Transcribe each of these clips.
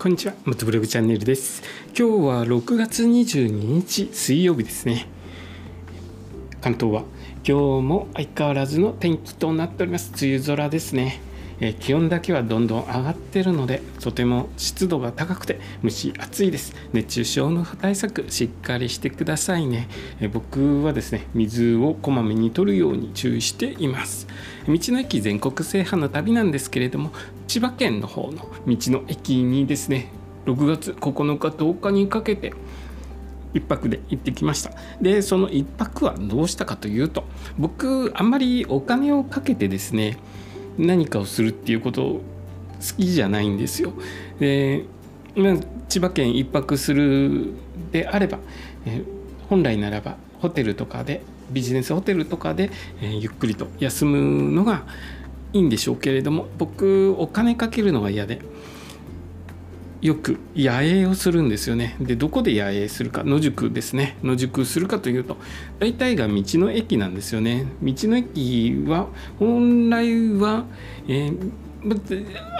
こんにちは、元ブログチャンネルです。今日は6月22日水曜日ですね。関東は今日も相変わらずの天気となっております。梅雨空ですね。え気温だけはどんどん上がってるのでとても湿度が高くて蒸し暑いです熱中症の対策しっかりしてくださいねえ僕はですね水をこまめに取るように注意しています道の駅全国制覇の旅なんですけれども千葉県の方の道の駅にですね6月9日10日にかけて1泊で行ってきましたでその1泊はどうしたかというと僕あんまりお金をかけてですね何かをするっていうこと好きじゃないんですよ。で千葉県1泊するであれば、え本来ならばホテルとかでビジネスホテルとかで、えゆっくりと休むのがいいんでしょうけれども僕お金かけるのが嫌でよく野営をするんですよね。でどこで野営するか？野宿ですね野宿するかというと大体が道の駅なんですよね。道の駅は本来は、えー、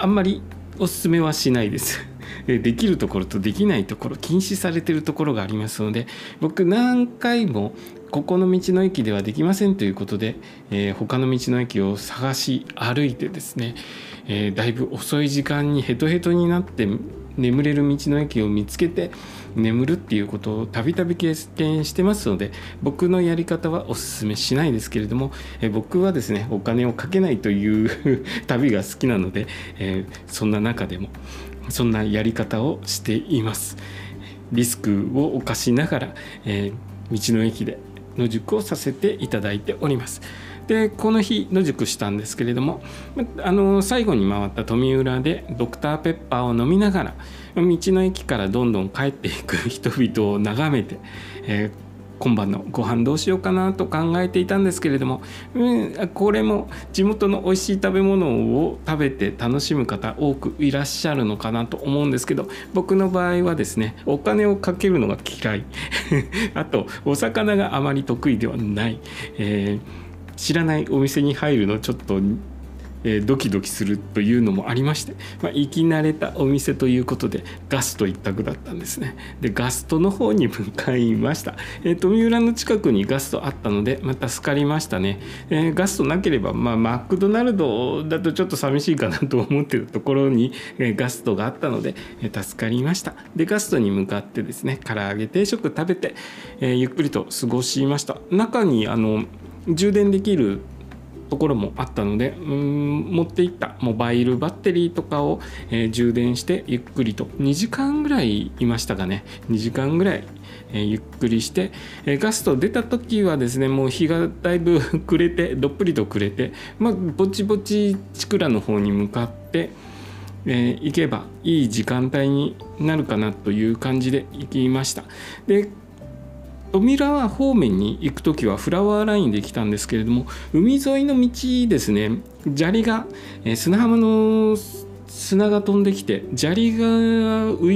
あんまりおすすめはしないです。できるところとできないところ禁止されてるところがありますので僕何回もここの道の駅ではできませんということで、えー、他の道の駅を探し歩いてですね、えー、だいぶ遅い時間にヘトヘトになって眠れる道の駅を見つけて眠るっていうことをたびたび経験してますので僕のやり方はおすすめしないですけれども、え僕はですねお金をかけないという 旅が好きなので、えそんな中でもそんなやり方をしています。リスクを冒しながら、え道の駅で野宿をさせていただいております。でこの日野宿したんですけれどもあの最後に回った富浦でドクターペッパーを飲みながら道の駅からどんどん帰っていく人々を眺めて、えー今晩のご飯どうしようかなと考えていたんですけれども、うん、これも地元の美味しい食べ物を食べて楽しむ方多くいらっしゃるのかなと思うんですけど僕の場合はですねお金をかけるのが嫌い。あとお魚があまり得意ではない、えー知らないお店に入るのちょっとえー、ドキドキするというのもありまして、まあ、行き慣れたお店ということでガスト一択だったんですね。でガストの方に向かいました、えー、富浦の近くにガストあったのでまた助かりましたね、えー、ガストなければ、まあ、マクドナルドだとちょっと寂しいかなと思ってたところに、えー、ガストがあったので、えー、助かりました。でガストに向かってですね唐揚げ定食食べて、えー、ゆっくりと過ごしました。中にあの充電できるところもあったのでうん持っていったモバイルバッテリーとかを、えー、充電してゆっくりと2時間ぐらいいましたかね2時間ぐらい、えー、ゆっくりして、えー、ガスト出た時はですねもう日がだいぶ 暮れてどっぷりと暮れて、まあ、ぼちぼちチクラの方に向かってえ、行けばいい時間帯になるかなという感じで行きました。で富浦方面に行く時はフラワーラインで来たんですけれども海沿いの道ですね砂利が、え砂浜の砂が飛んできて砂利が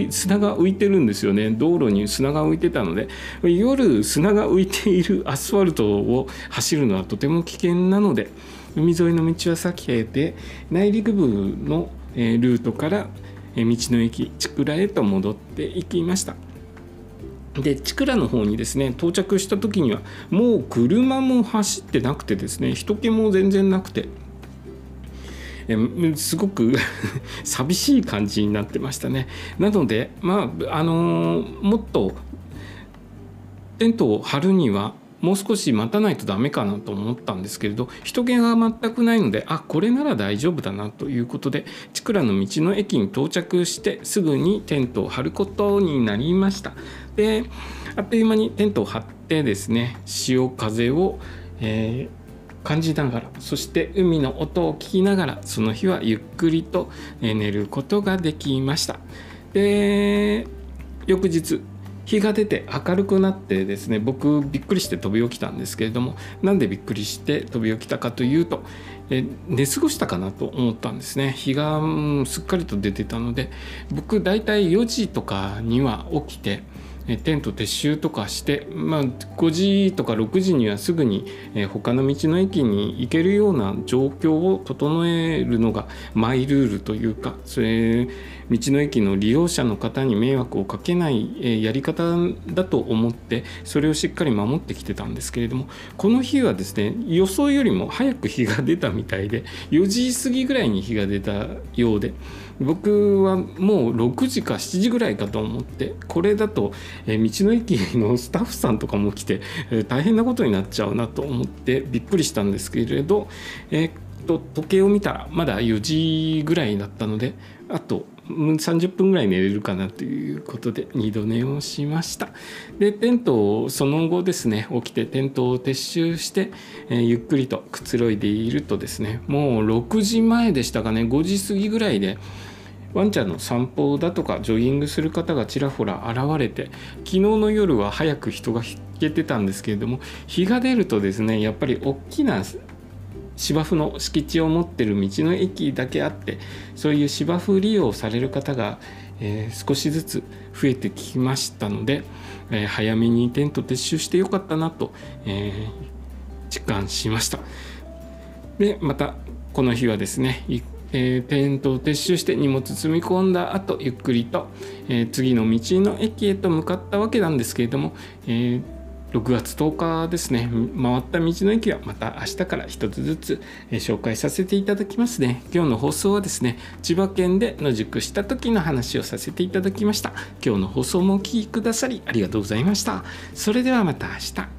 砂が浮いてるんですよね道路に砂が浮いてたので夜砂が浮いている アスファルトを走るのはとても危険なので海沿いの道は避けて内陸部のルートから道の駅千倉へと戻っていきました。で千倉の方にですね到着した時にはもう車も走ってなくてですね人気も全然なくてえすごく 寂しい感じになってましたね。なのでまああのー、もっとテントを張るにはもう少し待たないとダメかなと思ったんですけれど人気が全くないのであこれなら大丈夫だなということで千倉の道の駅に到着してすぐにテントを張ることになりましたであっという間にテントを張ってですね潮風を、えー、感じながらそして海の音を聞きながらその日はゆっくりと寝ることができました。で翌日日が出て明るくなってですね僕びっくりして飛び起きたんですけれどもなんでびっくりして飛び起きたかというと寝過ごしたかなと思ったんですね。日が、すっかりと出てたので僕大体4時とかには起きてテント撤収とかして、まあ、5時とか6時にはすぐに他の道の駅に行けるような状況を整えるのがマイルールというかそれ道の駅の利用者の方に迷惑をかけないやり方だと思ってそれをしっかり守ってきてたんですけれどもこの日はですね予想よりも早く日が出たみたいで4時過ぎぐらいに日が出たようで僕はもう6時か7時ぐらいかと思ってこれだと道の駅のスタッフさんとかも来て大変なことになっちゃうなと思ってびっくりしたんですけれどえと時計を見たらまだ4時ぐらいだったのであと30分ぐらい寝れるかなということで二度寝をしました。でテントをその後ですね起きてテントを撤収して、えー、ゆっくりとくつろいでいるとですねもう6時前でしたかね5時過ぎぐらいでワンちゃんの散歩だとかジョギングする方がちらほら現れて昨日の夜は早く人が引けてたんですけれども日が出るとですねやっぱり大きな芝生の敷地を持ってる道の駅だけあってそういう芝生利用される方が、えー、少しずつ増えてきましたので、えー、早めにテント撤収してよかったなと、えー、実感しました。でまたこの日はですねえー、テントを撤収して荷物積み込んだ後ゆっくりと、えー、次の道の駅へと向かったわけなんですけれども、えー6月10日ですね。回った道の駅はまた明日から一つずつ紹介させていただきますね。今日の放送はですね千葉県で野宿した時の話をさせていただきました。今日の放送もお聴きくださりありがとうございました。それではまた明日。